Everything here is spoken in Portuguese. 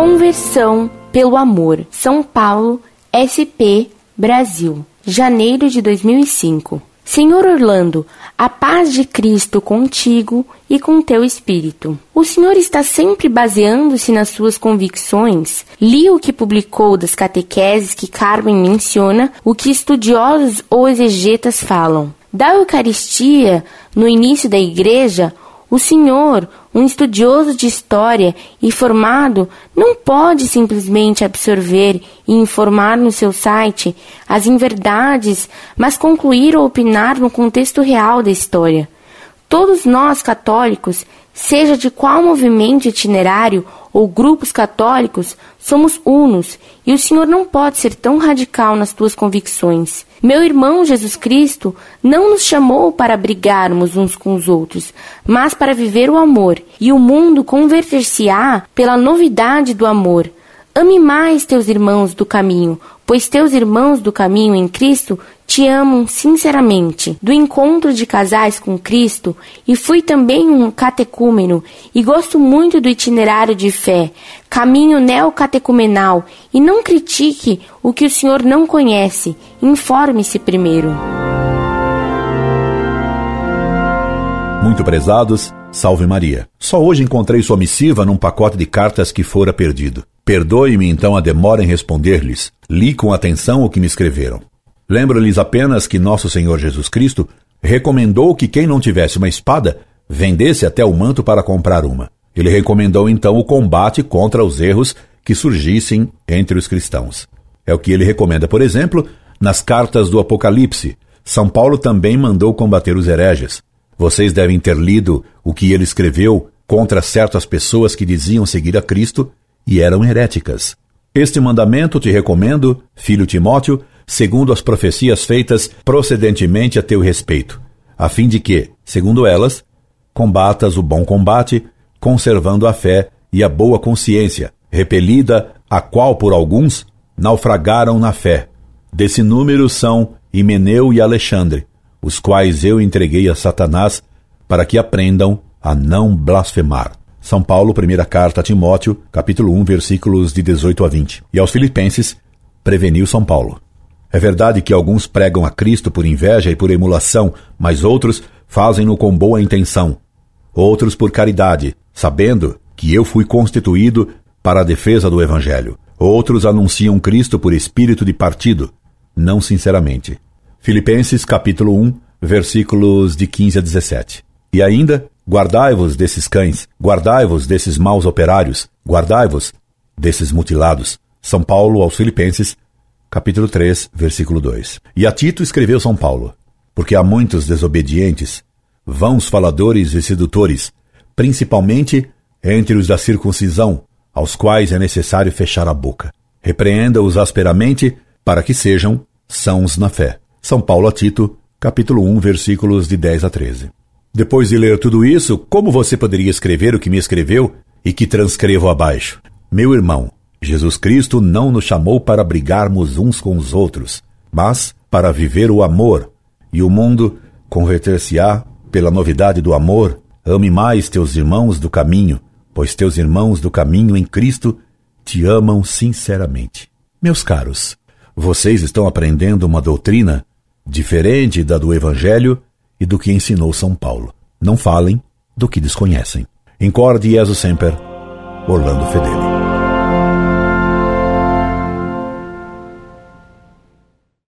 Conversão pelo Amor, São Paulo, SP, Brasil, janeiro de 2005. Senhor Orlando, a paz de Cristo contigo e com teu espírito. O senhor está sempre baseando-se nas suas convicções? Li o que publicou das catequeses que Carmen menciona, o que estudiosos ou exegetas falam. Da Eucaristia, no início da igreja, o senhor, um estudioso de história e formado, não pode simplesmente absorver e informar no seu site as inverdades, mas concluir ou opinar no contexto real da história. Todos nós católicos, seja de qual movimento itinerário ou grupos católicos, somos unos, e o Senhor não pode ser tão radical nas tuas convicções. Meu irmão Jesus Cristo não nos chamou para brigarmos uns com os outros, mas para viver o amor, e o mundo converter-se-á pela novidade do amor. Ame mais teus irmãos do caminho, pois teus irmãos do caminho em Cristo te amam sinceramente. Do encontro de casais com Cristo, e fui também um catecúmeno, e gosto muito do itinerário de fé, caminho neocatecumenal, e não critique o que o Senhor não conhece, informe-se primeiro. Muito prezados, salve Maria. Só hoje encontrei sua missiva num pacote de cartas que fora perdido. Perdoe-me então a demora em responder-lhes. Li com atenção o que me escreveram. Lembro-lhes apenas que nosso Senhor Jesus Cristo recomendou que quem não tivesse uma espada vendesse até o manto para comprar uma. Ele recomendou então o combate contra os erros que surgissem entre os cristãos. É o que ele recomenda, por exemplo, nas cartas do Apocalipse. São Paulo também mandou combater os hereges. Vocês devem ter lido o que ele escreveu contra certas pessoas que diziam seguir a Cristo e eram heréticas. Este mandamento te recomendo, filho Timóteo, segundo as profecias feitas procedentemente a teu respeito, a fim de que, segundo elas, combatas o bom combate, conservando a fé e a boa consciência, repelida a qual por alguns naufragaram na fé. Desse número são Himeneu e Alexandre, os quais eu entreguei a Satanás para que aprendam a não blasfemar. São Paulo, primeira carta a Timóteo, capítulo 1, versículos de 18 a 20. E aos Filipenses, preveniu São Paulo. É verdade que alguns pregam a Cristo por inveja e por emulação, mas outros fazem-no com boa intenção. Outros por caridade, sabendo que eu fui constituído para a defesa do Evangelho. Outros anunciam Cristo por espírito de partido, não sinceramente. Filipenses capítulo 1, versículos de 15 a 17. E ainda, Guardai-vos desses cães, guardai-vos desses maus operários, guardai-vos desses mutilados. São Paulo aos Filipenses, capítulo 3, versículo 2. E a Tito escreveu São Paulo, porque há muitos desobedientes, vãos faladores e sedutores, principalmente entre os da circuncisão, aos quais é necessário fechar a boca. Repreenda-os asperamente, para que sejam sãos na fé. São Paulo a Tito, capítulo 1, versículos de 10 a 13. Depois de ler tudo isso, como você poderia escrever o que me escreveu e que transcrevo abaixo? Meu irmão, Jesus Cristo não nos chamou para brigarmos uns com os outros, mas para viver o amor, e o mundo converter-se-á pela novidade do amor. Ame mais teus irmãos do caminho, pois teus irmãos do caminho em Cristo te amam sinceramente. Meus caros, vocês estão aprendendo uma doutrina diferente da do Evangelho e do que ensinou São Paulo. Não falem do que desconhecem. Incorde Jesus Semper, Orlando Fedeli.